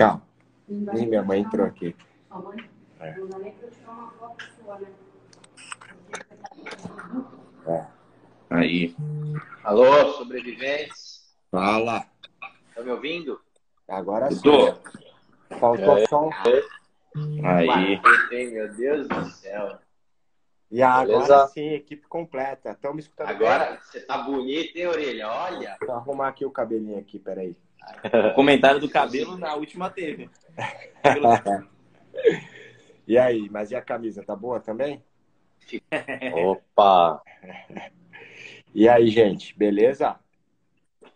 Tchau. Nem minha mãe entrou aqui. É. É. Aí. Alô, sobreviventes? Fala. Tá me ouvindo? Agora sim. Tô. Faltou é. só um. Aí. Meu Deus do céu. E agora sim, equipe completa. Estamos escutando Agora bem? você tá bonito, hein, Orelha? Olha. Vou arrumar aqui o cabelinho aqui, peraí. O comentário do cabelo na última teve. e aí, mas e a camisa, tá boa também? Opa! E aí, gente, beleza?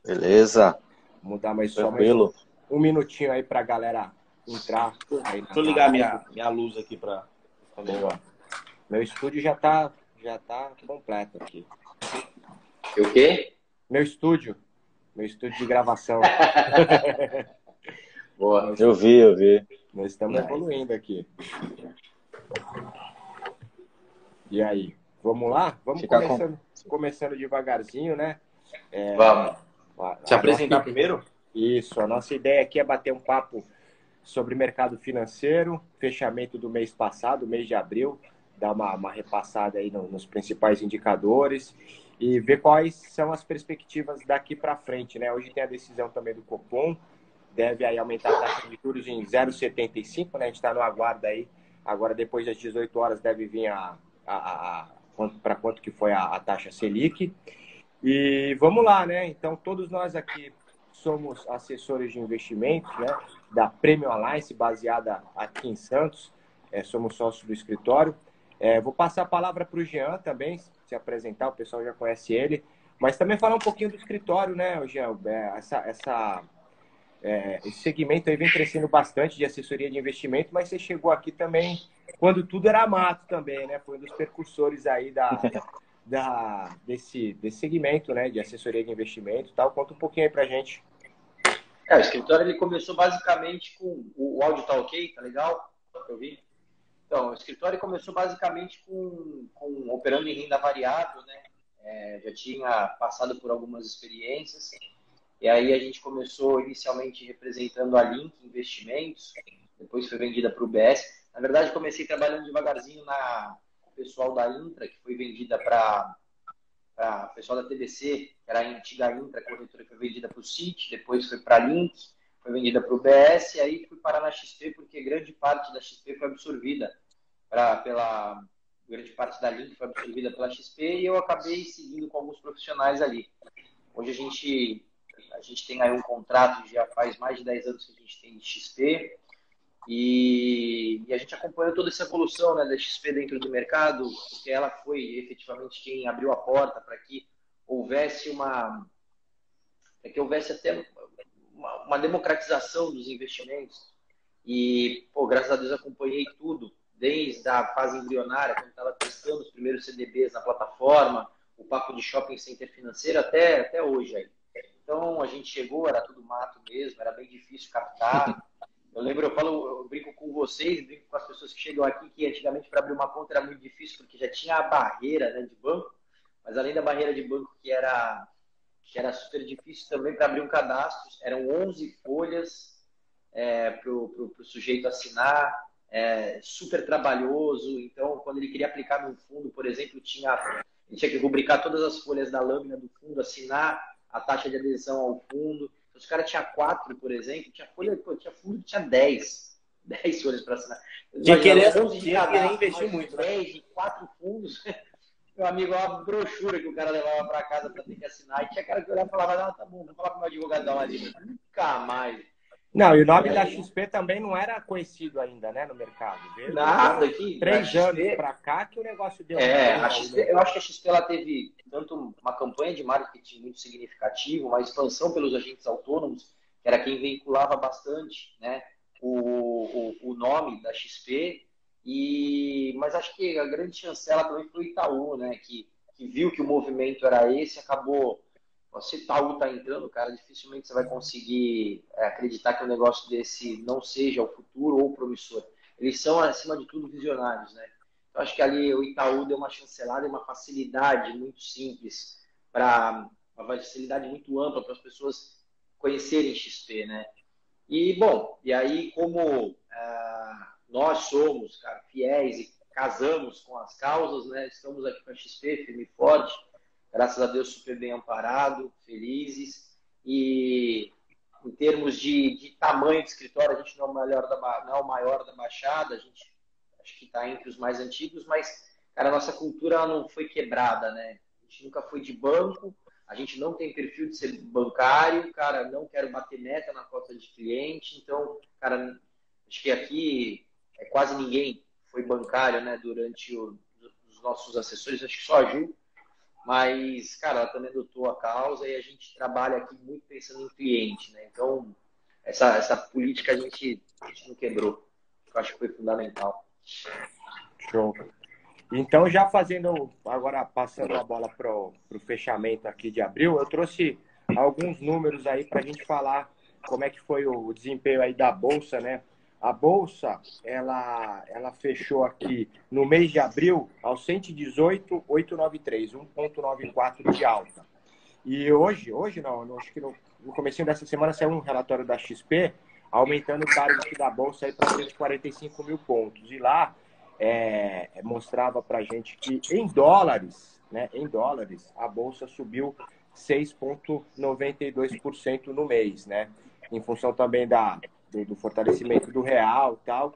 Beleza. Vamos dar mais só mais um, um minutinho aí pra galera entrar. Aí Deixa eu ligar minha, minha luz aqui pra. Boa. Meu estúdio já tá, já tá completo aqui. O quê? Meu estúdio. Meu estúdio de gravação. Boa. Eu vi, eu vi. Nós estamos evoluindo aqui. E aí? Vamos lá? Vamos começando, com... começando devagarzinho, né? É, Vamos. A, Se apresentar nossa... primeiro? Isso. A nossa ideia aqui é bater um papo sobre mercado financeiro, fechamento do mês passado, mês de abril, dar uma, uma repassada aí no, nos principais indicadores e ver quais são as perspectivas daqui para frente, né? Hoje tem a decisão também do Copom, deve aí aumentar a taxa de juros em 0,75, né? A gente está no aguardo aí. Agora, depois das 18 horas, deve vir a, a, a, para quanto que foi a, a taxa Selic. E vamos lá, né? Então, todos nós aqui somos assessores de investimento, né? Da Premium Alliance, baseada aqui em Santos. É, somos sócios do escritório. É, vou passar a palavra para o Jean também, se apresentar, o pessoal já conhece ele. Mas também falar um pouquinho do escritório, né, Jean? É, essa, essa, é, esse segmento aí vem crescendo bastante de assessoria de investimento, mas você chegou aqui também quando tudo era mato também, né? Foi um dos percursores aí da, da, desse, desse segmento, né? De assessoria de investimento e tal. Conta um pouquinho aí pra gente. É, o escritório ele começou basicamente com o, o áudio tá ok, tá legal? Eu vi. Então, o escritório começou basicamente com, com operando em renda variável, né? É, já tinha passado por algumas experiências e aí a gente começou inicialmente representando a Link Investimentos, depois foi vendida para o BS. Na verdade, comecei trabalhando devagarzinho na pessoal da Intra, que foi vendida para o pessoal da TDC, que era a antiga Intra, a corretora que foi vendida para o CIT, depois foi para a Link, foi vendida para o BS, e aí fui parar na XP, porque grande parte da XP foi absorvida pra, pela. Grande parte da Link foi absorvida pela XP e eu acabei seguindo com alguns profissionais ali. Hoje a gente a gente tem aí um contrato, já faz mais de 10 anos que a gente tem XP, e, e, a gente acompanhou toda essa evolução né, da XP dentro do mercado, porque ela foi efetivamente quem abriu a porta para que houvesse uma. para que houvesse até uma, uma, democratização dos investimentos. E, pô, graças a Deus acompanhei tudo, desde a fase embrionária, quando estava testando os primeiros CDBs na plataforma, o papo de shopping center financeiro, até, até hoje aí. Então a gente chegou, era tudo mato mesmo, era bem difícil captar. Eu lembro, eu falo, eu brinco com vocês, brinco com as pessoas que chegam aqui, que antigamente para abrir uma conta era muito difícil, porque já tinha a barreira né, de banco, mas além da barreira de banco que era, que era super difícil também para abrir um cadastro, eram 11 folhas é, para o sujeito assinar, é, super trabalhoso. Então, quando ele queria aplicar num fundo, por exemplo, tinha, ele tinha que rubricar todas as folhas da lâmina do fundo, assinar a taxa de adesão ao fundo. Se os caras tinham quatro, por exemplo, tinha folha, pô, tinha fundo que tinha dez. Dez folhas para assinar. Tinha querer, tinha querer investir muito. Né? Dez, quatro fundos. Meu amigo, uma brochura que o cara levava para casa para ter que assinar. E tinha cara que olhava e falava, ah, tá bom, vou falar com o meu advogadão ali. Nunca mais. Não, e o nome da XP também não era conhecido ainda, né, no mercado. Viu? Nada aqui. Três anos XP... para cá que o negócio deu. É, a XP, eu acho que a XP ela teve tanto uma campanha de marketing muito significativa, uma expansão pelos agentes autônomos, que era quem vinculava bastante, né, o, o, o nome da XP. E mas acho que a grande chancela também foi o Itaú, né, que, que viu que o movimento era esse, acabou se Itaú está entrando, cara, dificilmente você vai conseguir é, acreditar que um negócio desse não seja o futuro ou promissor. Eles são, acima de tudo, visionários, né? Eu acho que ali o Itaú deu uma chancelada e uma facilidade muito simples para uma facilidade muito ampla para as pessoas conhecerem XP, né? E, bom, e aí, como ah, nós somos, cara, fiéis e casamos com as causas, né? Estamos aqui com a XP, firme e forte, graças a Deus super bem amparado, felizes. E em termos de, de tamanho de escritório, a gente não é, o maior da, não é o maior da Baixada, a gente acho que está entre os mais antigos, mas, cara, a nossa cultura não foi quebrada, né? A gente nunca foi de banco, a gente não tem perfil de ser bancário, cara, não quero bater meta na cota de cliente, então, cara, acho que aqui é quase ninguém foi bancário, né, durante o, os nossos assessores, acho que só a Ju, mas, cara, ela também adotou a causa e a gente trabalha aqui muito pensando em cliente, né, então, essa, essa política a gente, a gente não quebrou, eu acho que foi fundamental. Show. Então, já fazendo, agora passando a bola para o fechamento aqui de abril, eu trouxe alguns números aí para a gente falar como é que foi o desempenho aí da Bolsa, né? A Bolsa, ela, ela fechou aqui no mês de abril aos 118,893, 1,94 de alta. E hoje, hoje não, acho que no, no começo dessa semana saiu um relatório da XP aumentando o target da Bolsa para 145 mil pontos. E lá é, mostrava para gente que em dólares, né, em dólares, a bolsa subiu 6,92% no mês, né? Em função também da, do, do, fortalecimento do real tal.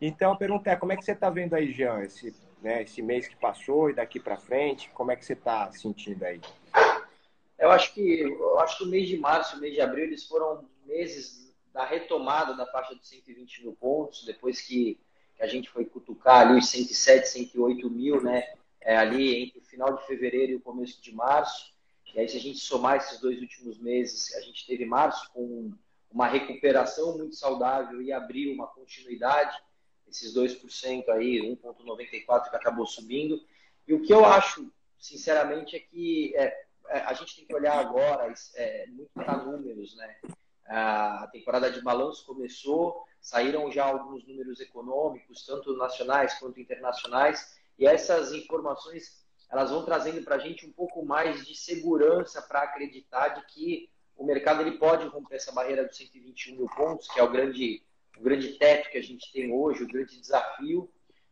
Então, a pergunta é, como é que você está vendo aí, Jean, esse, né, esse mês que passou e daqui para frente, como é que você está sentindo aí? Eu acho que eu acho que o mês de março, o mês de abril, eles foram meses da retomada da faixa de 120 mil pontos, depois que que a gente foi cutucar ali os 107, 108 mil, né? É, ali entre o final de fevereiro e o começo de março. E aí, se a gente somar esses dois últimos meses, a gente teve março com uma recuperação muito saudável e abril uma continuidade, esses 2% aí, 1,94% que acabou subindo. E o que eu acho, sinceramente, é que é, é, a gente tem que olhar agora é, muito para números, né? A temporada de balanço começou, saíram já alguns números econômicos, tanto nacionais quanto internacionais, e essas informações elas vão trazendo para a gente um pouco mais de segurança para acreditar de que o mercado ele pode romper essa barreira dos 121 mil pontos, que é o grande, o grande teto que a gente tem hoje, o grande desafio.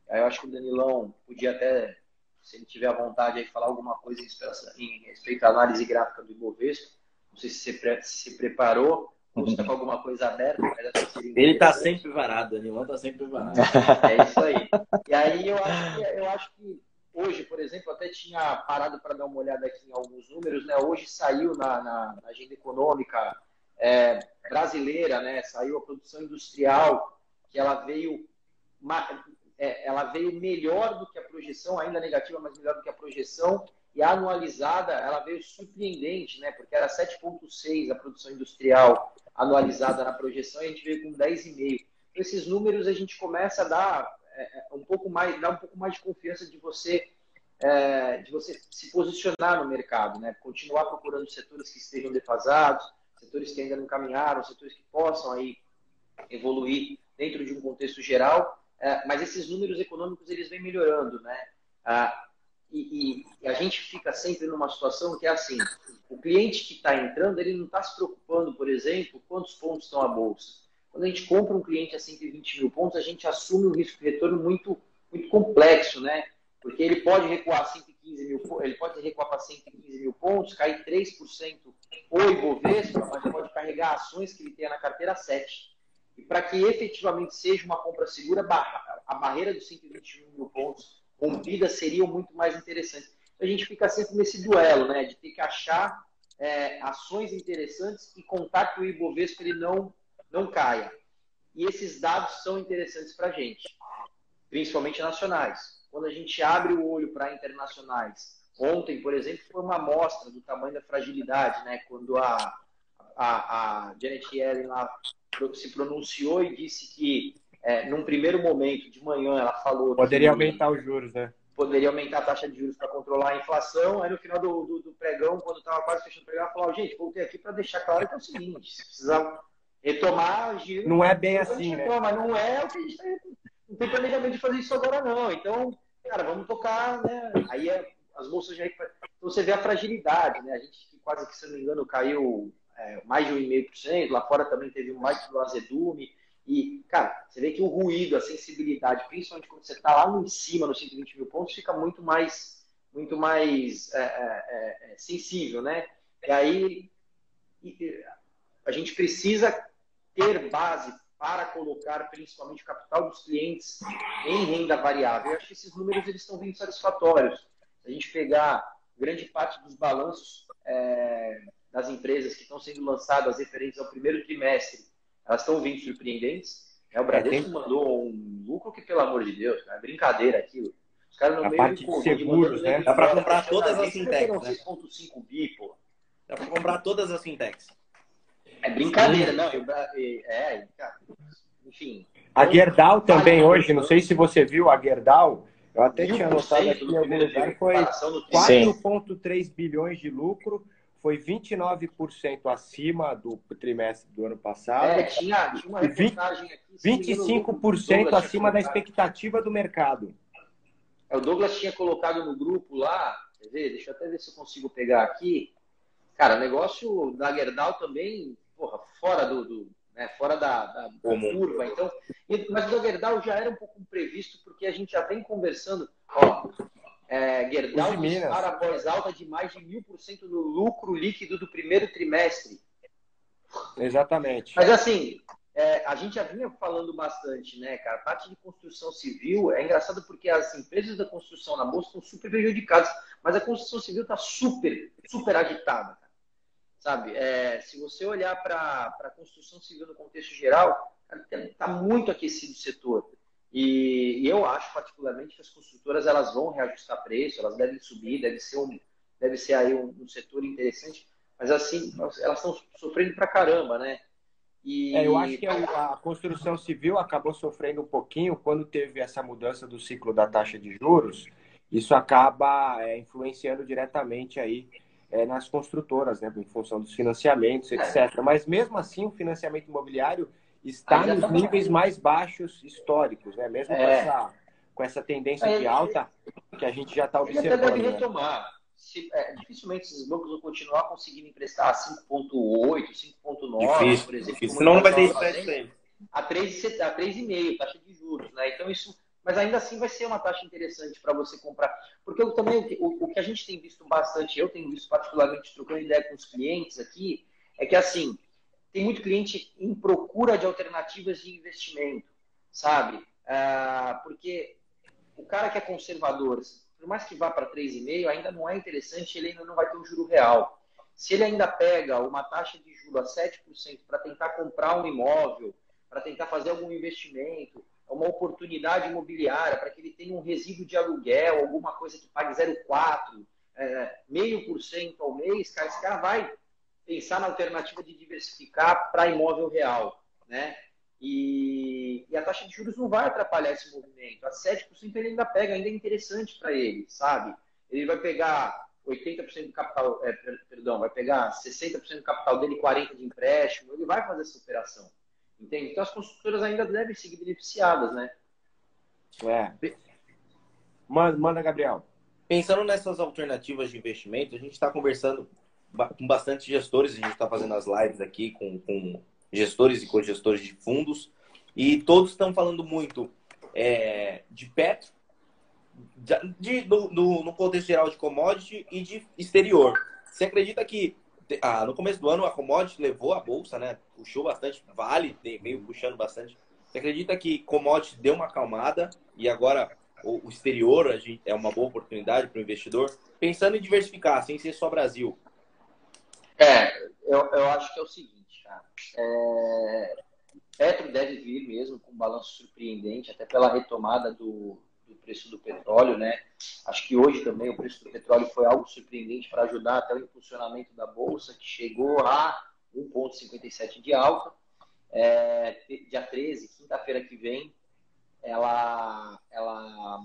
Eu acho que o Danilão podia até, se ele tiver a vontade, aí, falar alguma coisa em, em respeito à análise gráfica do Ibovespa. Não sei se você se preparou, ou está com alguma coisa aberta. Ele está sempre varado, Danilão está sempre varado. É isso aí. E aí eu acho, que, eu acho que hoje, por exemplo, até tinha parado para dar uma olhada aqui em alguns números, né? Hoje saiu na, na, na agenda econômica é, brasileira, né? Saiu a produção industrial, que ela veio, é, ela veio melhor do que a projeção, ainda negativa, mas melhor do que a projeção. E a anualizada, ela veio surpreendente, né? Porque era 7,6 a produção industrial anualizada na projeção e a gente veio com 10,5. Esses números a gente começa a dar é, é, um pouco mais, dar um pouco mais de confiança de você é, de você se posicionar no mercado, né? Continuar procurando setores que estejam defasados, setores que ainda não caminharam, setores que possam aí evoluir dentro de um contexto geral. É, mas esses números econômicos eles vêm melhorando, né? Ah, e, e, a gente fica sempre numa situação que é assim: o cliente que está entrando, ele não está se preocupando, por exemplo, quantos pontos estão a bolsa. Quando a gente compra um cliente a 120 mil pontos, a gente assume um risco de retorno muito, muito complexo, né? Porque ele pode recuar 115 mil, ele pode recuar para 115 mil pontos, cair 3% o Ibovespa, mas pode carregar ações que ele tenha na carteira 7. E para que efetivamente seja uma compra segura, a barreira dos 121 mil pontos rompida seriam muito mais interessantes. A gente fica sempre nesse duelo, né, de ter que achar é, ações interessantes e contar que o Ibovespa ele não, não caia. E esses dados são interessantes para a gente, principalmente nacionais. Quando a gente abre o olho para internacionais, ontem, por exemplo, foi uma amostra do tamanho da fragilidade, né, quando a, a, a Janet Yellen lá se pronunciou e disse que é, num primeiro momento, de manhã, ela falou. Poderia que, aumentar os juros, né? Poderia aumentar a taxa de juros para controlar a inflação. Aí no final do, do, do pregão, quando estava quase fechando o pregão, ela falou: gente, voltei aqui para deixar claro que é o seguinte: se precisar retomar, giro, não é bem assim, né? Mas não é o que a gente está. Não tem planejamento de fazer isso agora, não. Então, cara, vamos tocar, né? Aí é, as bolsas já. Então você vê a fragilidade, né? A gente quase que, se não me engano, caiu é, mais de 1,5%, lá fora também teve mais do azedume. E, cara, você vê que o ruído, a sensibilidade, principalmente quando você está lá em cima, nos 120 mil pontos, fica muito mais, muito mais é, é, é, sensível, né? E aí a gente precisa ter base para colocar principalmente o capital dos clientes em renda variável. Eu acho que esses números eles estão vindo satisfatórios. Se a gente pegar grande parte dos balanços é, das empresas que estão sendo lançadas referentes ao primeiro trimestre, elas estão vindo surpreendentes. É, o Bradesco é, mandou um lucro que, pelo amor de Deus, é brincadeira aquilo. Os caras no a meio parte de seguros, né? Dá para comprar todas as fintechs, né? 6.5 bi, pô. Dá para comprar todas as fintechs. É brincadeira, não. Eu, é, enfim. A Gerdau também hoje, não sei se você viu a Gerdau, eu até tinha anotado aqui em algum lugar, foi 4,3 bilhões de lucro, foi 29% acima do trimestre do ano passado. É, tinha, tinha uma reportagem aqui. 25% acima da expectativa do mercado. É, o Douglas tinha colocado no grupo lá, quer ver? Deixa eu até ver se eu consigo pegar aqui. Cara, o negócio da Gerdau também porra, fora do, do né, fora da, da, da curva. Então, mas o Gerdau já era um pouco previsto, porque a gente já vem conversando. Ó, é, Gerdau dispara a voz alta de mais de mil por cento no lucro líquido do primeiro trimestre. Exatamente. Mas assim, é, a gente já vinha falando bastante, né, cara? A parte de construção civil é engraçado porque as empresas da construção na bolsa estão super prejudicadas, mas a construção civil está super, super agitada. Sabe, é, se você olhar para a construção civil no contexto geral, está muito aquecido o setor. E, e, eu acho particularmente que as construtoras elas vão reajustar preço, elas devem subir, deve ser um, deve ser aí um, um setor interessante. Mas assim, elas estão sofrendo pra caramba, né? E... É, eu acho que a, a, construção civil acabou sofrendo um pouquinho quando teve essa mudança do ciclo da taxa de juros. Isso acaba é, influenciando diretamente aí é, nas construtoras, né, em função dos financiamentos, etc. Mas mesmo assim, o financiamento imobiliário está nos tá níveis mais baixos históricos, né? Mesmo é. com, essa, com essa tendência é, de alta que a gente já está observando. Ele até deve né? retomar. Se, é, dificilmente esses bancos vão continuar conseguindo emprestar 5,8, 5,9, por exemplo. Difícil. Senão não vai ter spread a 3,5 taxa de juros, né? Então isso mas ainda assim vai ser uma taxa interessante para você comprar. Porque eu também, o, o, que a gente tem visto bastante, eu tenho visto particularmente trocando ideia com os clientes aqui, é que assim, tem muito cliente em procura de alternativas de investimento, sabe? Ah, porque o cara que é conservador, por mais que vá para 3,5, ainda não é interessante, ele ainda não vai ter um juro real. Se ele ainda pega uma taxa de juro a 7% para tentar comprar um imóvel, para tentar fazer algum investimento, uma oportunidade imobiliária, para que ele tenha um resíduo de aluguel, alguma coisa que pague 0,4%, é, meio por cento ao mês, cara, esse cara vai pensar na alternativa de diversificar para imóvel real, né? E, e, a taxa de juros não vai atrapalhar esse movimento. A 7% ele ainda pega, ainda é interessante para ele, sabe? Ele vai pegar 80% do capital, é, perdão, vai pegar 60% do capital dele, 40% de empréstimo, ele vai fazer essa operação. Entende? Então as construtoras ainda devem seguir beneficiadas, né? É. Manda, manda Gabriel. Pensando nessas alternativas de investimento, a gente está conversando com bastante gestores, a gente está fazendo as lives aqui com, com gestores e cogestores de fundos, e todos estão falando muito é, de petro, de, de, do, do, no contexto geral de commodity e de exterior. Você acredita que ah, no começo do ano a commodity levou a bolsa, né? Puxou bastante, vale, meio puxando bastante. Você acredita que commodity deu uma acalmada e agora o, o exterior a gente, é uma boa oportunidade para o investidor? Pensando em diversificar, sem ser só Brasil. É, eu, eu acho que é o seguinte, cara. É, Petro deve vir mesmo com um balanço surpreendente, até pela retomada do, do preço do petróleo, né? Acho que hoje também o preço do petróleo foi algo surpreendente para ajudar até o impulsionamento da bolsa, que chegou a 1,57 de alta. É, dia 13, quinta-feira que vem, ela, ela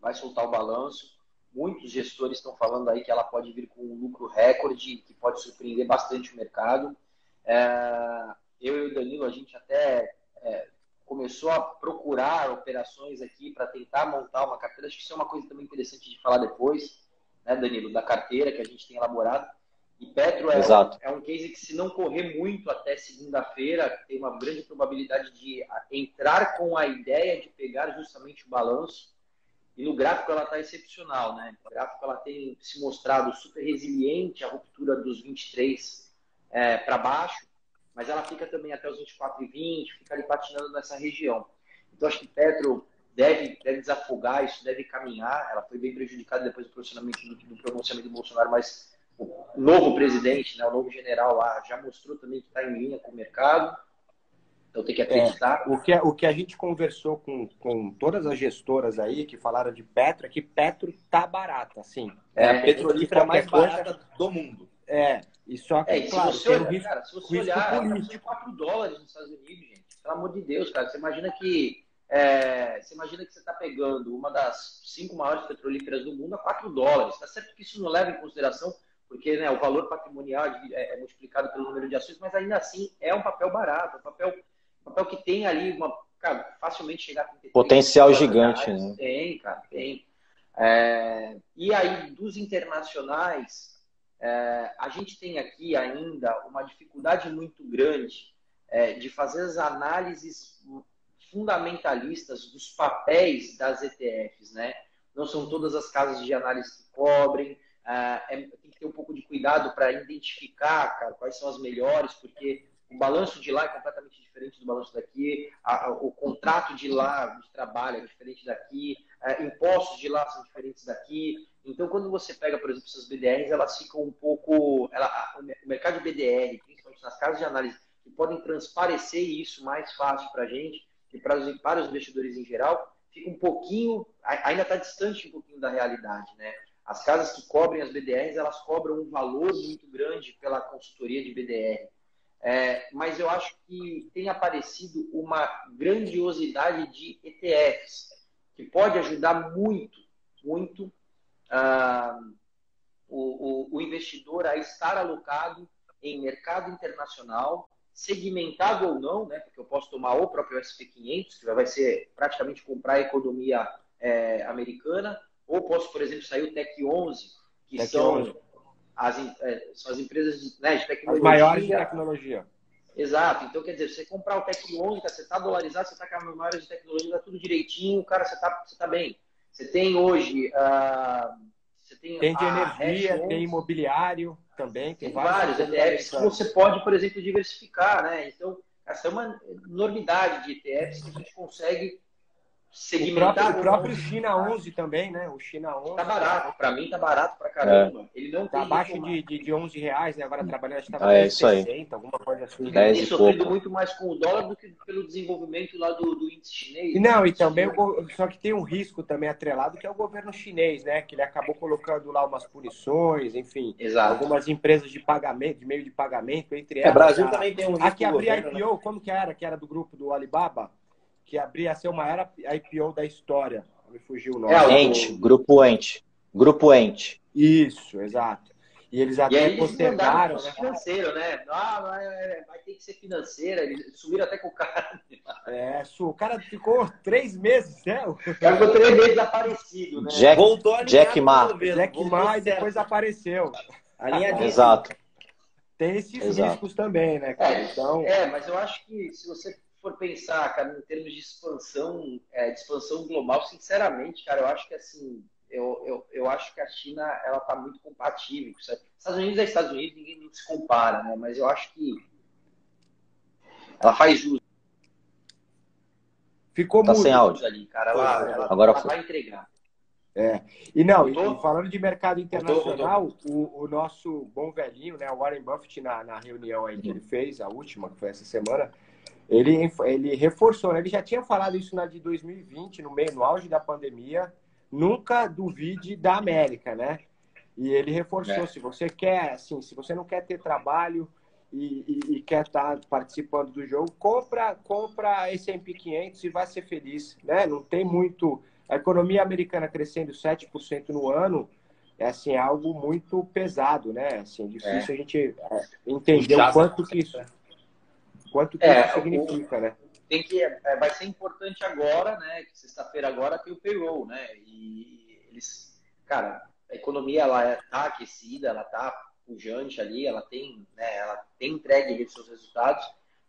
vai soltar o balanço. Muitos gestores estão falando aí que ela pode vir com um lucro recorde, que pode surpreender bastante o mercado. É, eu e o Danilo, a gente até é, começou a procurar operações aqui para tentar montar uma carteira. Acho que isso é uma coisa também interessante de falar depois, né, Danilo, da carteira que a gente tem elaborado. E Petro é, um, é um case que, se não correr muito até segunda-feira, tem uma grande probabilidade de entrar com a ideia de pegar justamente o balanço. E no gráfico ela está excepcional, né? No gráfico ela tem se mostrado super resiliente, a ruptura dos 23 é, para baixo, mas ela fica também até os 24,20, fica ali patinando nessa região. Então acho que Petro deve, deve desafogar, isso deve caminhar. Ela foi bem prejudicada depois do pronunciamento do, do pronunciamento do Bolsonaro, mas o novo presidente, né, o novo general lá, já mostrou também que está em linha com o mercado. Então tem que acreditar. É, o, que, o que a gente conversou com, com todas as gestoras aí que falaram de Petro é que Petro tá barata, assim. É, a petrolífera mais barata do mundo. É, e só que, é, claro, se você, olhar, risco, cara, se você olhar, tá 4 dólares nos Estados Unidos, gente. Pelo amor de Deus, cara. Você imagina que é, você imagina que você está pegando uma das cinco maiores petrolíferas do mundo a 4 dólares. Tá certo que isso não leva em consideração porque né, o valor patrimonial é, é, multiplicado pelo número de ações, mas ainda assim é um papel barato, um papel, um papel que tem ali uma, cara, facilmente chegar a potencial gigante, reais. né? Tem, cara, tem. É, e aí dos internacionais, é, a gente tem aqui ainda uma dificuldade muito grande é, de fazer as análises fundamentalistas dos papéis das ETFs, né? Não são todas as casas de análise que cobrem, ah, é, tem que ter um pouco de cuidado para identificar, cara, quais são as melhores, porque o balanço de lá é completamente diferente do balanço daqui, a, a, o contrato de lá de trabalho é diferente daqui, a, impostos de lá são diferentes daqui. Então, quando você pega, por exemplo, essas BDRs, elas ficam um pouco. Ela, o mercado de BDR, principalmente nas casas de análise, que podem transparecer isso mais fácil para a gente e para os, para os investidores em geral, fica um pouquinho. Ainda está distante um pouquinho da realidade, né? As casas que cobrem as BDRs, elas cobram um valor muito grande pela consultoria de BDR. É, mas eu acho que tem aparecido uma grandiosidade de ETFs, que pode ajudar muito, muito ah, o, o, o investidor a estar alocado em mercado internacional, segmentado ou não, né? Porque eu posso tomar o próprio SP500, que vai ser praticamente comprar a economia é, americana, ou posso, por exemplo, sair o Tech 11, que Tech são, 11. As, é, são as empresas de, né, de tecnologia. As maiores de tecnologia. Exato. Então, quer dizer, você comprar o Tech 11, você está dolarizado, você está com as maiores de tecnologia, está tudo direitinho, cara, você está você tá bem. Você tem hoje. Uh, você tem, tem de energia, tem imobiliário também, tem, tem vários ETFs que você pode, por exemplo, diversificar, né? Então, essa é uma enormidade de ETFs que a gente consegue segmentar. O próprio, o próprio China 11 também, né? O China 11. Tá barato, para mim tá barato pra caramba. É. Ele não tá abaixo de, de, de 11 reais, né? Agora trabalhando, acho que tava ah, é 60, alguma coisa assim. Ele tem sofrido muito mais com o dólar do que pelo desenvolvimento lá do, do índice chinês. Não, e também, o, só que tem um risco também atrelado, que é o governo chinês, né? Que ele acabou colocando lá umas punições, enfim. Exato. Algumas empresas de pagamento, de meio de pagamento, entre elas. É, Brasil a, também tem um risco. A que abria IPO, né? como que era? Que era do grupo do Alibaba? Que abria a ser o maior IPO da história. Me fugiu o nome. É, Ente, Grupo Ente. Grupo Ente. Isso, exato. E eles até e postergaram. Né? financeiro, né? Ah, vai, vai ter que ser financeira. Eles subiram até com o cara. É, o cara ficou três meses, né? O cara ficou três meses aparecido, né? Jack, Voltou a Jack Ma. Jack Ma e depois apareceu. A linha de... Exato. Tem esses Exato. riscos também, né, cara? É, então... é, mas eu acho que se você for pensar, cara, em termos de expansão, é, de expansão global, sinceramente, cara, eu acho que assim, eu, eu, eu acho que a China ela tá muito compatível. Sabe? Estados Unidos é Estados Unidos, ninguém não se compara, né? Mas eu acho que ela faz jus. Ficou tá muito sem áudio ali, cara. Ela, ela, Agora ela vai entregar. É. E não, e, falando de mercado internacional, O, o, nosso bom velhinho, né, o Warren Buffett, na, na reunião aí que ele fez, a última, que foi essa semana, ele, ele reforçou, né? ele já tinha falado isso na de 2020, no meio, no auge da pandemia, nunca duvide da América, né? E ele reforçou, é. se você quer, assim, se você não quer ter trabalho e, e, e quer estar tá participando do jogo, compra, compra S&P 500 e vai ser feliz, né? Não tem muito... A economia americana crescendo 7% no ano, é assim, é algo muito pesado, né? Assim, difícil é. a gente é, entender o quanto que isso quanto que é, isso significa, o, né? Tem que, é, vai ser importante agora, né? Sexta-feira agora tem o payroll, né? E eles, cara, a economia ela está é, aquecida, ela está pujante ali, ela tem, né, ela tem entregue seus resultados,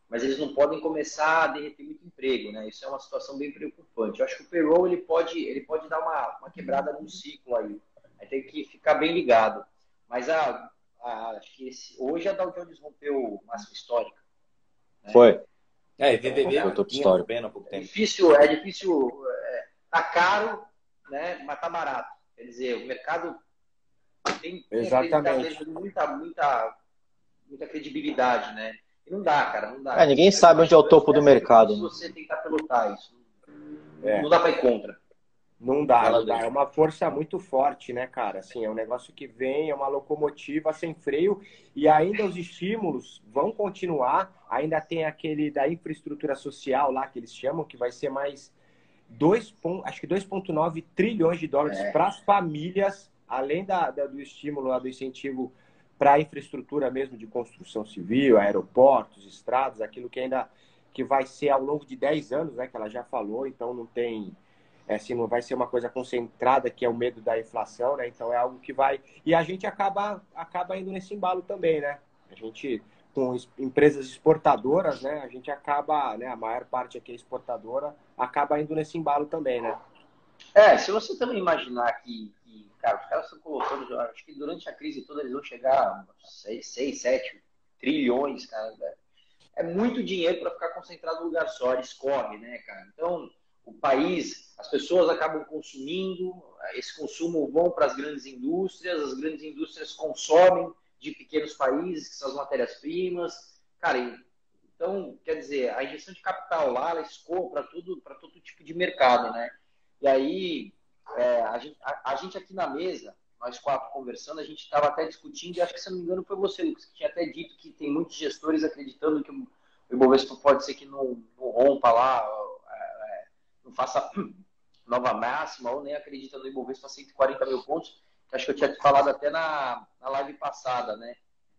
mas eles não podem começar a derreter muito emprego, né? Isso é uma situação bem preocupante. Eu acho que o payroll ele pode, ele pode dar uma, uma quebrada num ciclo aí. Aí tem que ficar bem ligado. Mas a, a, acho que esse, hoje a Dow Jones rompeu máxima histórica. Né? Foi. É, VVV foi top histórico. É difícil, é difícil, é, tá caro, né? Mas tá barato. Quer dizer, o mercado tem, tem Exatamente. muita, muita, muita credibilidade, né? E não dá, cara, não dá. É, ninguém sabe onde é o topo do mercado. Se você tentar pelotar isso, é. não dá para ir contra. Não dá, não dá. É uma força muito forte, né, cara? Assim, é um negócio que vem, é uma locomotiva sem freio e ainda os estímulos vão continuar. Ainda tem aquele da infraestrutura social lá que eles chamam, que vai ser mais 2, acho que 2,9 trilhões de dólares é. para as famílias, além da, da, do estímulo, do incentivo para a infraestrutura mesmo de construção civil, aeroportos, estradas, aquilo que ainda que vai ser ao longo de 10 anos, né, que ela já falou, então não tem é, assim, não vai ser uma coisa concentrada, que é o medo da inflação, né? Então é algo que vai. E a gente acaba, acaba indo nesse embalo também, né? A gente, com empresas exportadoras, né? A gente acaba, né? A maior parte aqui é exportadora, acaba indo nesse embalo também, né? É, se você também imaginar que, que cara, os caras estão colocando, acho que durante a crise toda eles vão chegar a 6, 6 7 trilhões, cara. É muito dinheiro para ficar concentrado num lugar só, escorre, né, cara? Então, o país, as pessoas acabam consumindo, esse consumo vão para as grandes indústrias, as grandes indústrias consomem de pequenos países, que são as matérias-primas. Cara, então, quer dizer, a injeção de capital lá, ela escoa para tudo, para todo tipo de mercado, né? E aí, é, a, gente, a, a, gente aqui na mesa, nós quatro conversando, a gente estava até discutindo, e acho que, se não me engano, foi você, Lucas, que tinha até dito que tem muitos gestores acreditando que o Ibovespa pode ser que não, não rompa lá não faça nova máxima ou nem acredita no Ibovespa 140 mil pontos, que acho que eu tinha te falado até na, na live passada, né?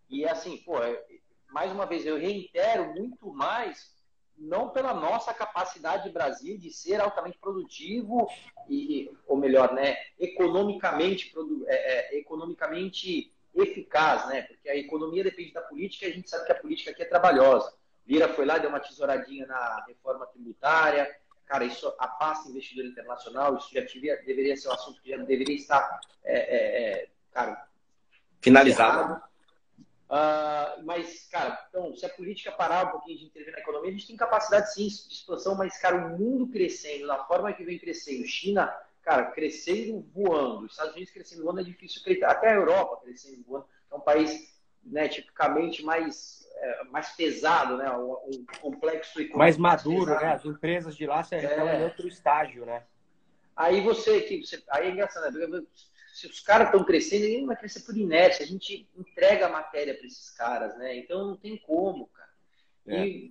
E assim, pô, é, mais uma vez, eu reitero muito mais, não pela nossa capacidade de Brasil de ser altamente produtivo, e, ou melhor, né, economicamente, é, é, economicamente eficaz, né? Porque a economia depende da política e a gente sabe que a política aqui é trabalhosa. Lira foi lá, deu uma tesouradinha na reforma tributária, cara, isso afasta investidor internacional, isso já tivia, deveria ser um assunto que já deveria estar, é, é, é cara, finalizado. Uh, mas, cara, então, se a política parar um pouquinho de intervir na economia, a gente tem capacidade sim de expansão, mas, cara, o mundo crescendo, da forma que vem crescendo, China, cara, crescendo voando, Estados Unidos crescendo voando é difícil acreditar, até a Europa crescendo voando, é um país, né, tipicamente mais é, mais pesado, né? Um, um complexo econômico. Mais maduro, mais né? As empresas de lá você estão é. em outro estágio, né? Aí você, que você, aí é engraçado, né? Se os caras estão crescendo, ele vai crescer por inércia. A gente entrega a matéria para esses caras, né? Então não tem como, cara. É. E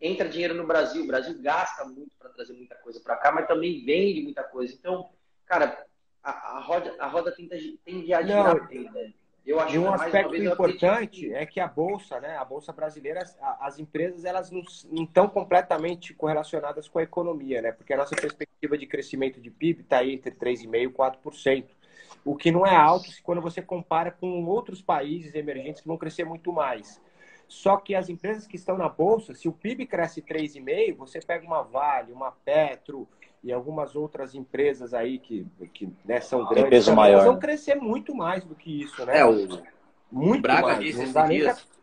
entra dinheiro no Brasil, o Brasil gasta muito para trazer muita coisa para cá, mas também vende muita coisa. Então, cara, a, a roda, a roda tende, tende a girar, né? Eu acho e um aspecto importante é que a bolsa, né, a bolsa brasileira, as empresas elas não, estão completamente correlacionadas com a economia, né? Porque a nossa perspectiva de crescimento de PIB está aí entre 3,5% e 4%, o que não é alto se quando você compara com outros países emergentes que vão crescer muito mais. Só que as empresas que estão na bolsa, se o PIB cresce 3,5%, você pega uma Vale, uma Petro, e algumas outras empresas aí que, que né, são grandes, Tem peso maior. vão crescer muito mais do que isso, né? É, o muito Braga mais. disse esses dias. Pra...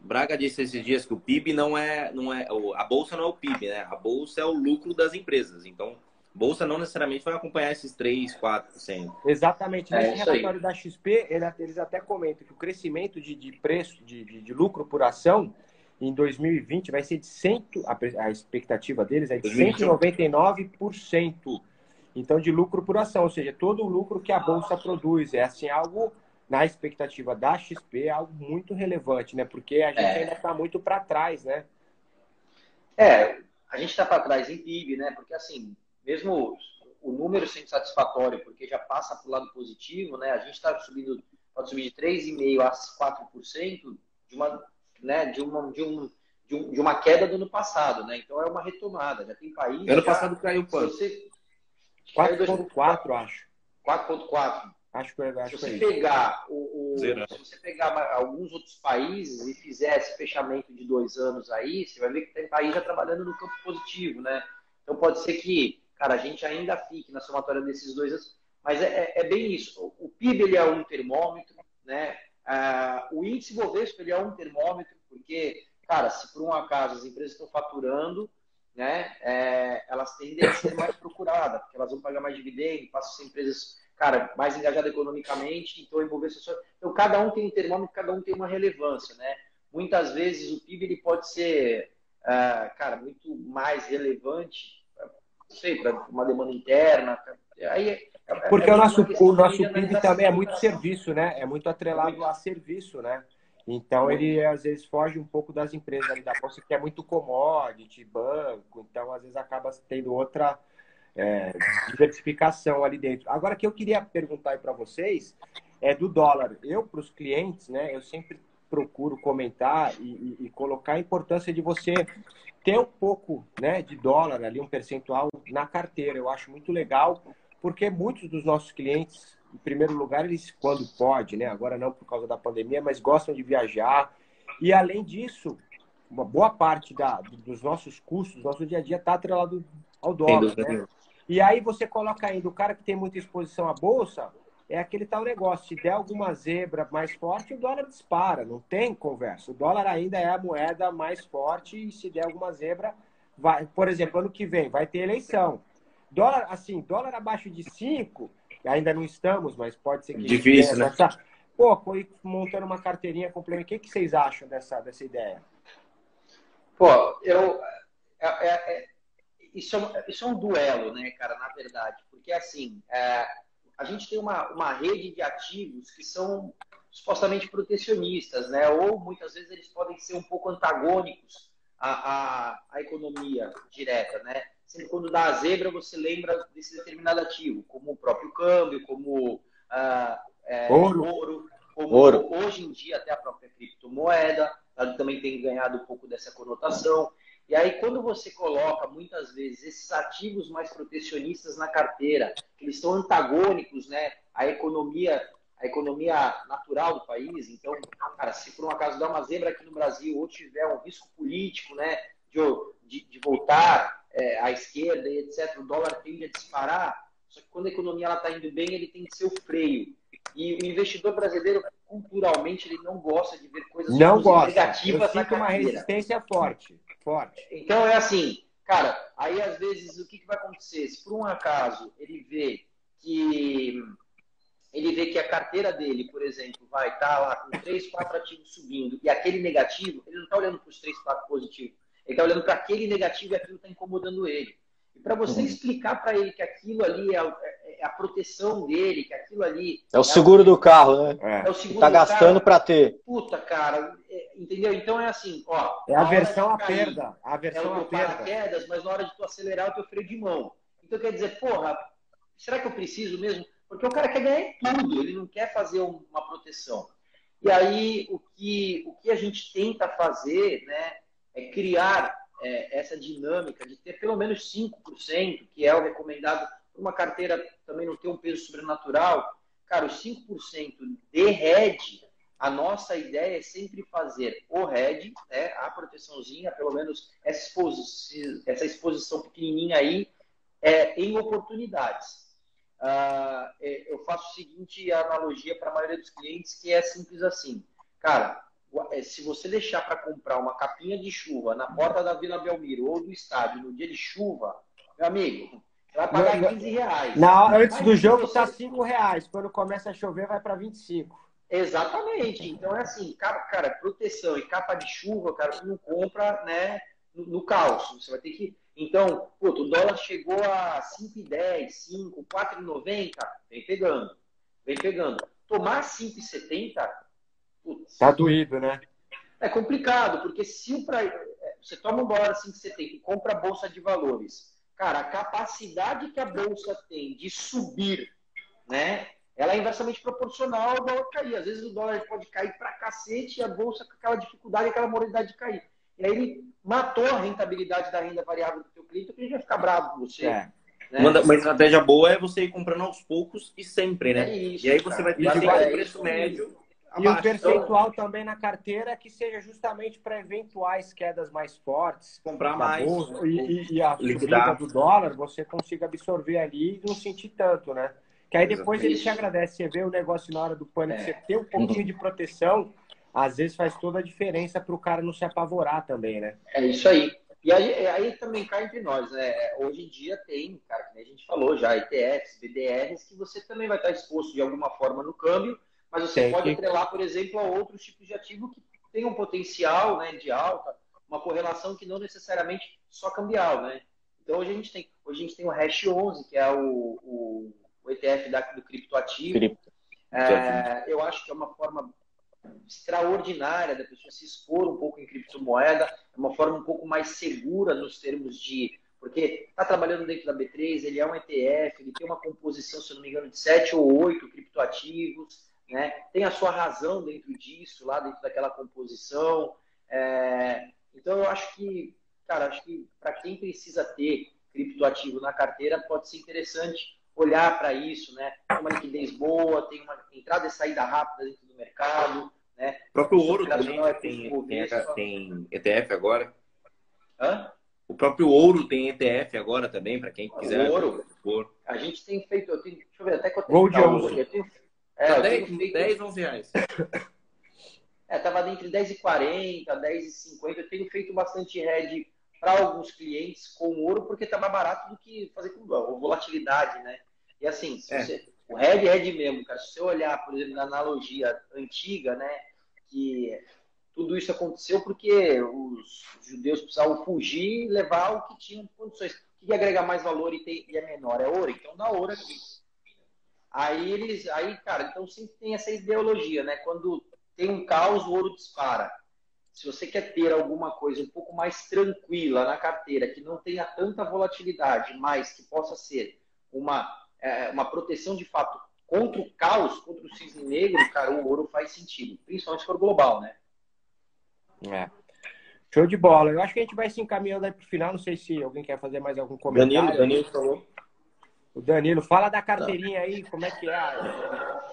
Braga disse esses dias que o PIB não é, não é, a bolsa não é o PIB, né? A bolsa é o lucro das empresas. Então, bolsa não necessariamente vai acompanhar esses 3, 4%. Exatamente. Nesse é relatório da XP, eles até comentam que o crescimento de, de preço, de, de, de lucro por ação, em 2020 vai ser de 100, a expectativa deles é de 199%. Então, de lucro por ação, ou seja, todo o lucro que a bolsa produz. É assim, algo na expectativa da XP, é algo muito relevante, né? Porque a gente é. ainda está muito para trás, né? É, a gente está para trás em PIB, né? Porque assim, mesmo o número sendo satisfatório, porque já passa para o lado positivo, né? A gente está subindo, pode subir de 3,5% a 4% de uma né, de, uma, de, um, de, um, de uma queda do ano passado, né? Então é uma retomada. Já tem país. Ano passado caiu quanto? 4,4, acho. 4,4. Acho que, acho se que é você isso. pegar o, o- se você pegar alguns outros países e fizer esse fechamento de dois anos aí, você vai ver que tem país já trabalhando no campo positivo, né? Então pode ser que, cara, a gente ainda fique na somatória desses dois anos, mas é, é- é bem isso. O, o PIB ele é um termômetro, né? Ah, o índice Bovespa ele é um termômetro, porque, cara, se por um acaso as empresas estão faturando, né, é, elas tendem a ser mais procuradas, porque elas vão pagar mais dividendo, passam a ser empresas, cara, mais engajadas economicamente, então envolver só... Então cada um tem um termômetro, cada um tem uma relevância, né? Muitas vezes o PIB ele pode ser, ah, cara, muito mais relevante, não sei, para uma demanda interna. Aí é- é- Porque é o nosso, o nosso PIB também é muito operação. serviço, né? É muito atrelado a serviço, né? Então ele às vezes foge um pouco das empresas ali da bolsa que é muito commodity, banco, então às vezes acaba tendo outra é, diversificação ali dentro. Agora que eu queria perguntar para vocês é do dólar. Eu para os clientes, né? Eu sempre procuro comentar e, e- e colocar a importância de você ter um pouco, né, de dólar ali, um percentual na carteira. Eu acho muito legal porque muitos dos nossos clientes, em primeiro lugar, eles, quando pode, né? Agora não por causa da pandemia, mas gostam de viajar. E além disso, uma boa parte da, dos nossos custos, do nosso dia a dia, está atrelado ao dólar. Né? E aí você coloca ainda o cara que tem muita exposição à bolsa, é aquele tal negócio. Se der alguma zebra mais forte, o dólar dispara, não tem conversa. O dólar ainda é a moeda mais forte e se der alguma zebra, vai. Por exemplo, ano que vem vai ter eleição. Dólar, assim, dólar abaixo de 5, ainda não estamos, mas pode ser que. Difícil, né? Essa- Pô, foi montando uma carteirinha complementar. O que, que vocês acham dessa, dessa ideia? Pô, eu. é- é- é- isso, é, um- isso é um duelo, né, cara, na verdade. Porque, assim, é, a gente tem uma, uma rede de ativos que são supostamente protecionistas, né? Ou muitas vezes eles podem ser um pouco antagônicos à, à, à economia direta, né? Sempre quando dá a zebra, você lembra desse determinado ativo, como o próprio câmbio, como ah, é, Ouro. ouro, como Ouro. hoje em dia até a própria criptomoeda, ela também tem ganhado um pouco dessa conotação. E aí, quando você coloca, muitas vezes, esses ativos mais protecionistas na carteira, que eles estão antagônicos né, à economia, à economia natural do país, então, cara, se por um acaso dá uma zebra aqui no Brasil ou tiver um risco político né, de, de, de voltar é, à esquerda e etc., o dólar tende a disparar, só que quando a economia está indo bem, ele tem que ser o freio. E o investidor brasileiro, culturalmente, ele não gosta de ver coisas Não gosta. Eu negativas na sinto uma resistência forte. Forte. Então é assim, cara, aí às vezes o que, que vai acontecer? Se por um acaso ele vê que ele vê que a carteira dele, por exemplo, vai estar lá com três, quatro ativos subindo e aquele negativo, ele não está olhando para os três, quatro positivos. Ele está olhando para aquele negativo e aquilo está incomodando ele. E para você Uhum. explicar para ele que aquilo ali é, a- é a proteção dele, que aquilo ali É o seguro do carro, né? É. é o seguro Tá gastando para ter. Puta, cara, é, entendeu? Então é assim, ó. É a versão à perda. A é versão o à perda. paraquedas, mas na hora de tu acelerar é o teu freio de mão. Então quer dizer, porra, será que eu preciso mesmo? Porque o cara quer ganhar tudo, ele não quer fazer um- uma proteção. E aí o que, o que a gente tenta fazer né, é criar é, essa dinâmica de ter pelo menos 5%, que é o recomendado para uma carteira também não ter um peso sobrenatural. Cara, os 5% de hedge, a nossa ideia é sempre fazer o hedge, né, a proteçãozinha, pelo menos essa exposição, essa exposição pequenininha aí, é, em oportunidades. É, eu faço o seguinte analogia para a maioria dos clientes, que é simples assim. Cara, se você deixar para comprar uma capinha de chuva na porta da Vila Belmiro ou do estádio no dia de chuva, meu amigo, você vai pagar Não, 15 reais. Na hora, antes do jogo você- tá 5 reais. Quando começa a chover, vai para 25. Exatamente. Então é assim, cara, cara, proteção e capa de chuva, cara, você não compra, né, no, no caos. Você vai ter que. Então, puto, o dólar chegou a 5,10, 5, 4,90, vem pegando. Vem pegando. Tomar 5,70, putz, Tá doído, né? é complicado, porque se o pra... você toma um dólar a 5,70 e compra a bolsa de valores, cara, a capacidade que a bolsa tem de subir, né? Ela é inversamente proporcional ao dólar cair. Às vezes o dólar pode cair pra cacete e a bolsa com aquela dificuldade, aquela moralidade de cair. E aí ele matou a rentabilidade da renda variável do teu cliente, porque ele vai ficar bravo com você. É. Né? Uma, uma, estratégia boa é você ir comprando aos poucos e sempre, né? É isso, e aí você cara. vai ter um preço médio. E o percentual então, também na carteira que seja justamente para eventuais quedas mais fortes. Comprar mais. Bolsa, e, e, a subida do dólar, você consiga absorver ali e não sentir tanto, né? Que aí depois Exatamente. ele te agradece. Você vê o negócio na hora do pânico, é. você ter um pouquinho de proteção, às vezes faz toda a diferença para o cara não se apavorar também, né? É isso aí. E aí, aí também cai entre nós, né? Hoje em dia tem, cara, como a gente falou já, ETFs, BDRs, que você também vai estar exposto de alguma forma no câmbio, mas você tem pode que... atrelar, por exemplo, a outros tipos de ativo que tem um potencial né, de alta, uma correlação que não necessariamente só cambial, né? Então hoje a gente tem, hoje a gente tem o Hash 11, que é o, o o ETF da, do criptoativo. Cripto. É, eu acho que é uma forma extraordinária da pessoa se expor um pouco em criptomoeda, é uma forma um pouco mais segura nos termos de. Porque está trabalhando dentro da B3, ele é um ETF, ele tem uma composição, se não me engano, de 7 ou 8 criptoativos, né? tem a sua razão dentro disso, lá dentro daquela composição. É... Então eu acho que, cara, acho que para quem precisa ter criptoativo na carteira, pode ser interessante olhar para isso, né? Tem uma liquidez boa, tem uma entrada e saída rápida dentro do mercado, né? O próprio ouro também é tem, tem, tem, ETF agora. Hã? O próprio ouro tem ETF agora também, para quem quiser. O ouro? ouro. A gente tem feito, eu tenho, deixa eu ver, até que eu tenho. É, tá 10, feito, 10, 11 reais. É, tava entre 10 e 40, 10 e 50. Eu tenho feito bastante hedge para alguns clientes com ouro porque está mais barato do que fazer com volatilidade, né? E assim, é. você, o red red mesmo, cara, se você olhar, por exemplo, na analogia antiga, né, que tudo isso aconteceu porque os judeus precisavam fugir e levar o que tinham condições. O que agrega mais valor e, tem, e é menor? É ouro, então dá ouro aqui. Aí eles, aí, cara, então sempre tem essa ideologia, né? Quando tem um caos, o ouro dispara se você quer ter alguma coisa um pouco mais tranquila na carteira, que não tenha tanta volatilidade, mas que possa ser uma, é, uma proteção de fato contra o caos, contra o cisne negro, cara, o ouro faz sentido, principalmente se for global, né? É. Show de bola. Eu acho que a gente vai se encaminhando aí para o final. Não sei se alguém quer fazer mais algum comentário. Danilo, Danilo falou. O Danilo, fala da carteirinha aí, como é que é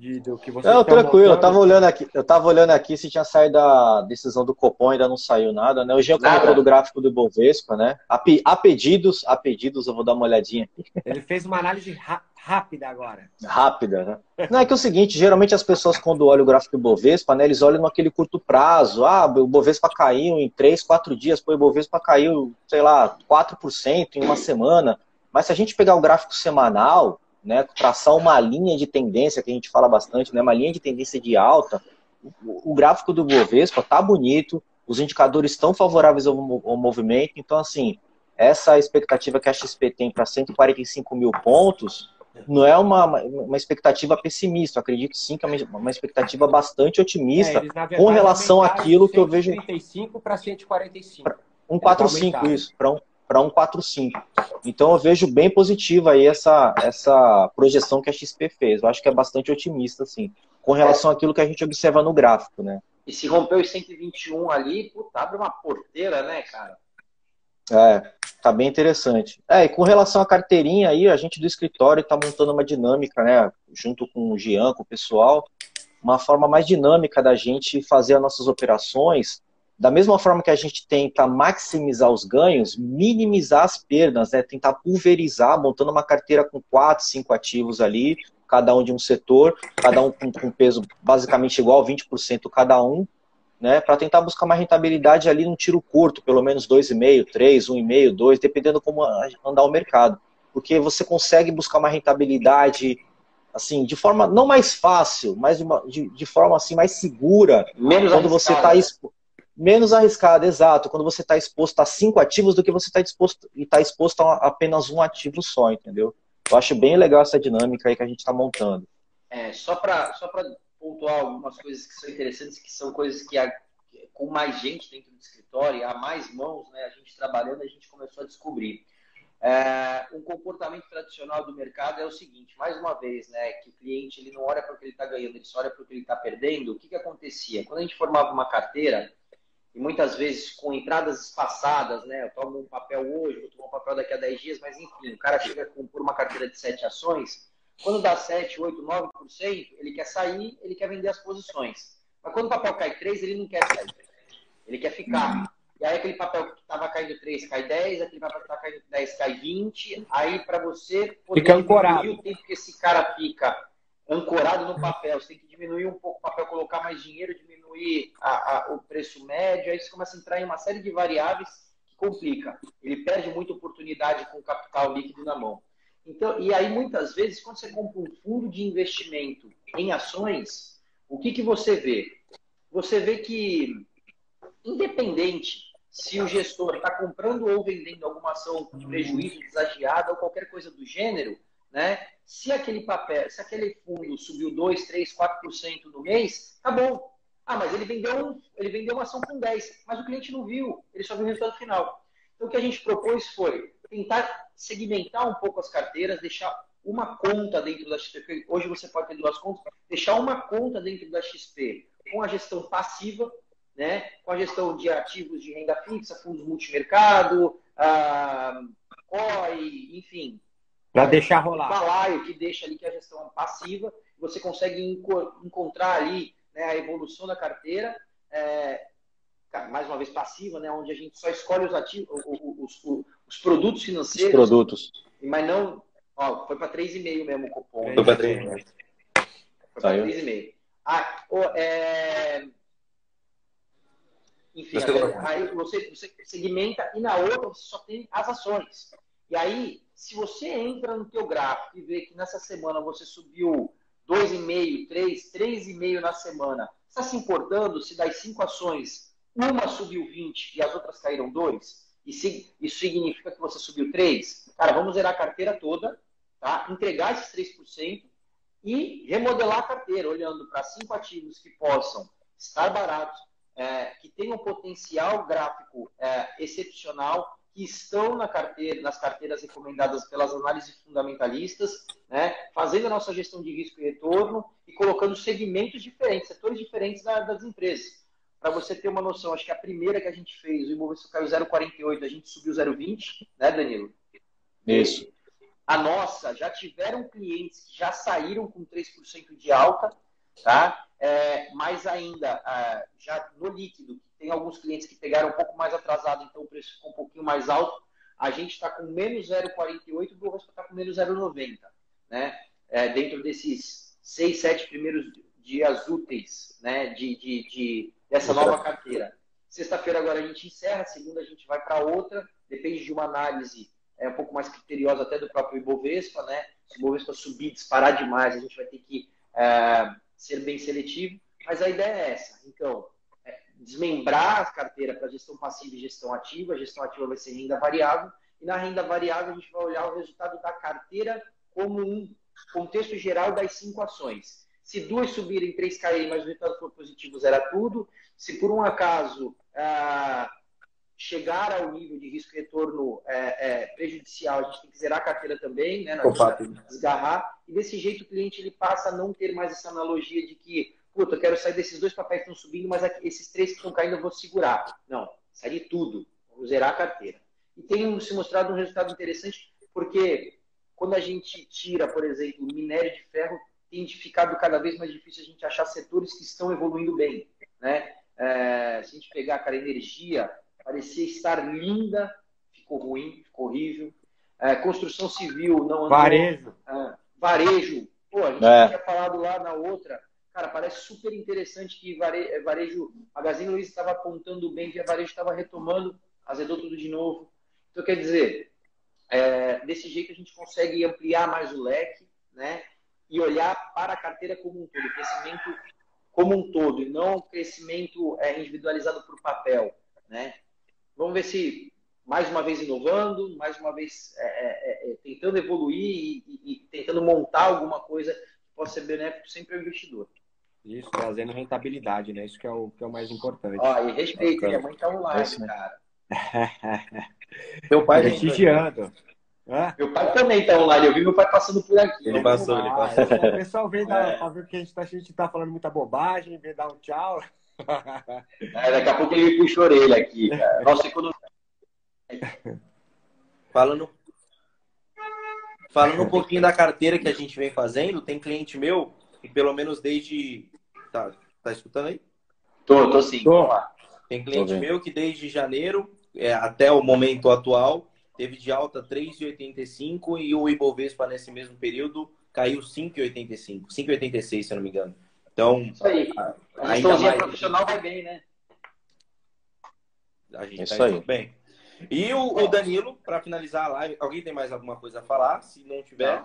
de, do que você Não, tranquilo, eu tava olhando aqui, eu tava olhando aqui se tinha saído a decisão do Copom, ainda não saiu nada, né? O Jean comentou do gráfico do Bovespa, né? A, a, pedidos, a pedidos, eu vou dar uma olhadinha. Ele fez uma análise rápida agora. Rápida, né? Não, é que é o seguinte, geralmente as pessoas quando olham o gráfico do Bovespa, né, eles olham naquele curto prazo, ah, o Bovespa caiu em 3, 4 dias, pô, o Bovespa caiu, sei lá, 4% em uma semana, mas se a gente pegar o gráfico semanal, né, traçar uma linha de tendência, que a gente fala bastante, né, uma linha de tendência de alta, o, o gráfico do Bovespa tá bonito, os indicadores estão favoráveis ao, ao, movimento, então, assim, essa expectativa que a XP tem para 145 mil pontos não é uma, uma expectativa pessimista, eu acredito sim que é uma, uma expectativa bastante otimista é, eles, com relação àquilo que eu vejo... 135 para 145. 145, isso, para um, para 145. Então eu vejo bem positiva aí essa, essa projeção que a XP fez. Eu acho que é bastante otimista, assim, com relação àquilo que a gente observa no gráfico, né? E se rompeu os 121 ali, puta, abre uma porteira, né, cara? É, tá bem interessante. É, e com relação à carteirinha aí, a gente do escritório está montando uma dinâmica, né, junto com o Jean, com o pessoal, uma forma mais dinâmica da gente fazer as nossas operações da mesma forma que a gente tenta maximizar os ganhos, minimizar as perdas, né? tentar pulverizar, montando uma carteira com quatro, cinco ativos ali, cada um de um setor, cada um com, com peso basicamente igual, 20% cada um, né? para tentar buscar uma rentabilidade ali num tiro curto, pelo menos 2,5, 3, 1,5, 2, dependendo como andar o mercado. Porque você consegue buscar uma rentabilidade assim, de forma não mais fácil, mas de, uma, de, de forma assim mais segura, Menos quando você está exposto menos arriscado, exato, quando você está exposto a cinco ativos do que você está exposto e está exposto a apenas um ativo só, entendeu? Eu acho bem legal essa dinâmica aí que a gente está montando. É, só para só pontuar algumas coisas que são interessantes, que são coisas que há, com mais gente dentro do escritório, há mais mãos, né, a gente trabalhando, a gente começou a descobrir. É, um comportamento tradicional do mercado é o seguinte, mais uma vez, né, que o cliente ele não olha para o que ele está ganhando, ele só olha para o que ele está perdendo. O que, que acontecia? Quando a gente formava uma carteira, e muitas vezes com entradas espaçadas, né? Eu tomo um papel hoje, vou tomar um papel daqui a 10 dias, mas enfim, o cara chega com, por uma carteira de 7 ações, quando dá 7, 8, 9%, ele quer sair, ele quer vender as posições. Mas quando o papel cai 3, ele não quer sair. Ele quer ficar. E aí aquele papel que estava caindo 3 cai 10, aquele papel que estava caindo 10 cai 20. Aí para você poder fica ancorado. o tempo que esse cara fica ancorado no papel, você tem que diminuir um pouco o papel, colocar mais dinheiro, diminuir a, a, o preço médio, aí você começa a entrar em uma série de variáveis que complica. Ele perde muita oportunidade com o capital líquido na mão. Então, e aí muitas vezes, quando você compra um fundo de investimento em ações, o que, que você vê? Você vê que, independente se o gestor está comprando ou vendendo alguma ação de prejuízo, desagiada ou qualquer coisa do gênero, né? Se aquele papel, se aquele fundo subiu 2, 3, 4% no mês, tá bom. Ah, mas ele vendeu, um, ele vendeu uma ação com 10, mas o cliente não viu, ele só viu o resultado final. Então o que a gente propôs foi tentar segmentar um pouco as carteiras, deixar uma conta dentro da XP. Hoje você pode ter duas contas, deixar uma conta dentro da XP com a gestão passiva, né, com a gestão de ativos de renda fixa, fundos multimercado, ah, COI, enfim, para deixar rolar. balaio que deixa ali que a gestão é passiva, você consegue encontrar ali né, a evolução da carteira, é, mais uma vez passiva, né, onde a gente só escolhe os ativos, os, os, os produtos financeiros. Os produtos. Mas não. Ó, foi para 3,5 mesmo o cupom. Foi para 3,5. Foi para 3,5. Ah, oh, é... Enfim, aí você, você segmenta e na outra você só tem as ações. E aí, se você entra no teu gráfico e vê que nessa semana você subiu 2,5, 3, 3,5 na semana, está se importando se das cinco ações, uma subiu 20 e as outras caíram 2? E se, isso significa que você subiu 3? Cara, vamos zerar a carteira toda, tá? entregar esses 3% e remodelar a carteira, olhando para cinco ativos que possam estar baratos, é, que tenham potencial gráfico é, excepcional que estão na carteira, nas carteiras recomendadas pelas análises fundamentalistas, né, fazendo a nossa gestão de risco e retorno e colocando segmentos diferentes, setores diferentes das empresas. Para você ter uma noção, acho que a primeira que a gente fez, o Ibovespa caiu 0,48, a gente subiu 0,20, né, Danilo? Isso. A nossa, já tiveram clientes que já saíram com 3% de alta, tá? É, mas ainda, é, já no líquido, tem alguns clientes que pegaram um pouco mais atrasado, então o preço ficou um pouquinho mais alto. A gente está com menos 0,48 e o Bovespa está com menos 0,90. Né? É, dentro desses seis, sete primeiros dias úteis né? de, de, de dessa nova carteira. Sexta-feira agora a gente encerra, segunda a gente vai para outra, depende de uma análise é, um pouco mais criteriosa até do próprio Ibovespa. Né? Se o Ibovespa subir, disparar demais, a gente vai ter que é, ser bem seletivo. Mas a ideia é essa. Então, desmembrar a carteira para gestão passiva e gestão ativa. A gestão ativa vai ser renda variável. E na renda variável, a gente vai olhar o resultado da carteira como um contexto geral das cinco ações. Se duas subirem, três caírem, mas o resultado for positivo, zera tudo. Se por um acaso ah, chegar ao nível de risco e retorno é, é, prejudicial, a gente tem que zerar a carteira também, né? desgarrar. E desse jeito o cliente ele passa a não ter mais essa analogia de que puta, eu quero sair desses dois papéis que estão subindo, mas esses três que estão caindo eu vou segurar. Não, sai de tudo. Vou zerar a carteira. E tem se mostrado um resultado interessante, porque quando a gente tira, por exemplo, minério de ferro, tem ficado cada vez mais difícil a gente achar setores que estão evoluindo bem. Né? É, se a gente pegar, cara, energia, parecia estar linda, ficou ruim, ficou horrível. É, construção civil, não andou. Varejo. É, varejo. Pô, a gente é. tinha falado lá na outra, Cara, parece super interessante que varejo, varejo Magazine Luiza estava apontando bem, que a varejo estava retomando, azedou tudo de novo. Então, quer dizer, é, desse jeito a gente consegue ampliar mais o leque, né? E olhar para a carteira como um todo, o crescimento como um todo, e não o crescimento é, individualizado por papel, né? Vamos ver se mais uma vez inovando, mais uma vez é, é, é tentando evoluir e, e, e, tentando montar alguma coisa que possa ser benéfico sempre ao investidor. Isso, trazendo rentabilidade, né? Isso que é o, que é o mais importante. Ó, e respeito, minha mãe tá online, é cara. meu pai prestigiando. É? Meu pai também tá online, eu vi meu pai passando por aqui. Ele passou, ele passou. O pessoal vem dar, é. pra ver que a gente, tá, a gente tá falando muita bobagem, vem dar um tchau. É, daqui a pouco ele me puxa a orelha aqui, cara. Nossa, quando... Falando, falando um pouquinho da carteira que a gente vem fazendo, tem cliente meu que pelo menos desde. Tá, tá escutando aí? Tô, tô sim. Tô. Tem cliente meu que desde janeiro é, até o momento atual teve de alta 3,85 e o Ibovespa nesse mesmo período caiu 5,85, 5,86 se eu não me engano. Então, Isso aí. A, a ainda mais... profissional vai bem, né? A gente Isso tá aí. bem. E o, o Danilo, para finalizar a live, alguém tem mais alguma coisa a falar? Se não tiver,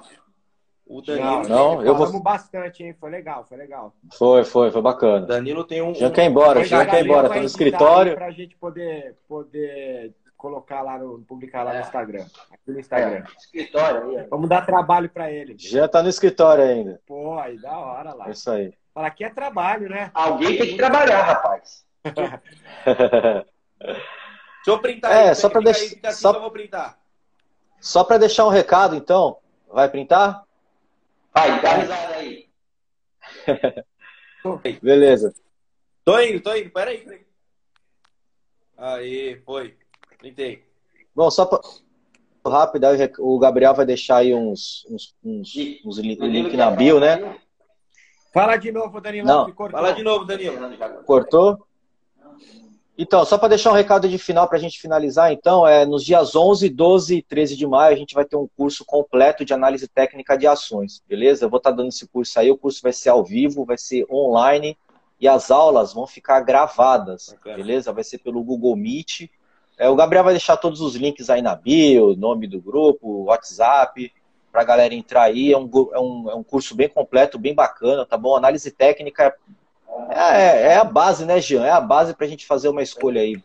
o Danilo. Não, não eu vou. bastante, hein? Foi legal, foi legal. Foi, foi, foi bacana. Danilo tem um. Já quer ir embora, já quer ir embora, tá no escritório. Para a gente poder, poder colocar lá no, publicar lá é. no Instagram. Aqui no Instagram. É. Escritório aí. Vamos dar trabalho para ele. Já tá no escritório ainda. Pô, aí da hora lá. Isso aí. Fala, aqui é trabalho, né? Alguém tem que trabalhar, rapaz. Deixa eu printar é, aí. Só para deixar. Assim só... eu vou printar. Só para deixar um recado, então. Vai printar? Vai, dá risada aí. Beleza. Tô indo, tô indo. Pera aí. Aí, foi. Printei. Bom, só para rápido, o Gabriel vai deixar aí uns, uns, uns, uns link na bio, né? Fala de novo, Danilo. Não. Fala de novo, Danilo. Cortou? Então, só para deixar um recado de final para a gente finalizar, então, é nos dias 11, 12 e 13 de maio a gente vai ter um curso completo de análise técnica de ações, beleza? Eu vou estar tá dando esse curso aí, o curso vai ser ao vivo, vai ser online e as aulas vão ficar gravadas, beleza? Vai ser pelo Google Meet. É, o Gabriel vai deixar todos os links aí na bio, nome do grupo, WhatsApp, para a galera entrar aí. É um, é, um, é um curso bem completo, bem bacana, tá bom? Análise técnica é, é, é a base, né, Jean? É a base para a gente fazer uma escolha aí.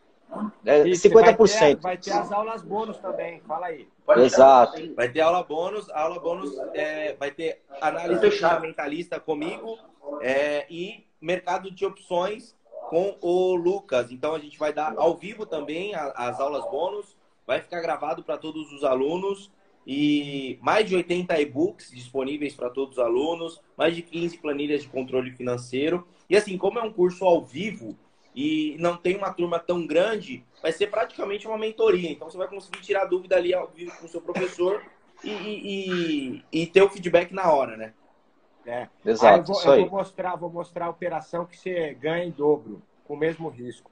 É Isso, 50%. Vai ter, vai ter, as aulas bônus também, fala aí. Exato. Vai ter aula bônus, aula bônus é, vai ter análise fundamentalista comigo é, e mercado de opções com o Lucas. Então a gente vai dar ao vivo também as aulas bônus, vai ficar gravado para todos os alunos e mais de 80 e-books disponíveis para todos os alunos, mais de 15 planilhas de controle financeiro. E assim, como é um curso ao vivo e não tem uma turma tão grande, vai ser praticamente uma mentoria. Então você vai conseguir tirar dúvida ali ao vivo com o seu professor e, e, e, ter o feedback na hora, né? É. Exato. Ah, eu, vou, eu vou, mostrar, vou mostrar a operação que você ganha em dobro, com o mesmo risco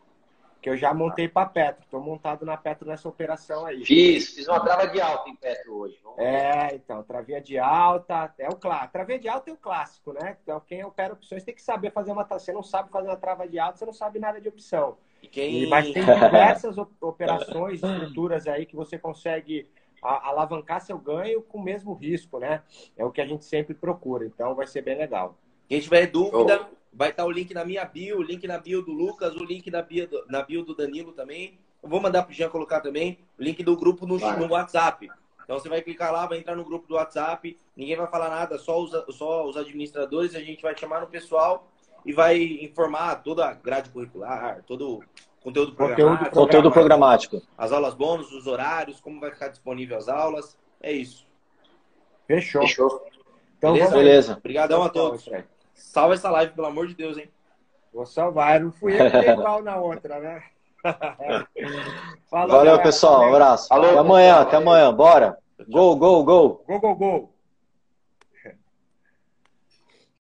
que eu já montei para Petro. Estou montado na Petro nessa operação aí. Fiz, fiz uma trava de alta em Petro hoje. Vamos é, então, travinha de alta, é o clássico. Travinha de alta é o clássico, né? Então, quem opera opções tem que saber fazer uma Você não sabe fazer uma trava de alta, você não sabe nada de opção. E quem... Mas tem diversas operações, estruturas aí que você consegue alavancar seu ganho com o mesmo risco, né? É o que a gente sempre procura. Então, vai ser bem legal. Quem tiver dúvida, oh Vai estar o link na minha bio, o link na bio do Lucas, o link na bio do, na bio do Danilo também. Eu vou mandar para o Jean colocar também o link do grupo no, no, WhatsApp. Então você vai clicar lá, vai entrar no grupo do WhatsApp, ninguém vai falar nada, só os, só os administradores, a gente vai chamar no pessoal e vai informar toda a grade curricular, todo o conteúdo programático. Conteúdo programático. As aulas bônus, os horários, como vai ficar disponível as aulas. É isso. Fechou. Fechou. Então, beleza. beleza. Obrigadão a todos. Salva essa live, pelo amor de Deus, hein? Vou salvar. Não fui eu que dei igual na outra, né? Falou, Valeu, galera. pessoal. Um abraço. Alô, até amanhã, até amanhã. Bora. Go, go, go. Go, go, go.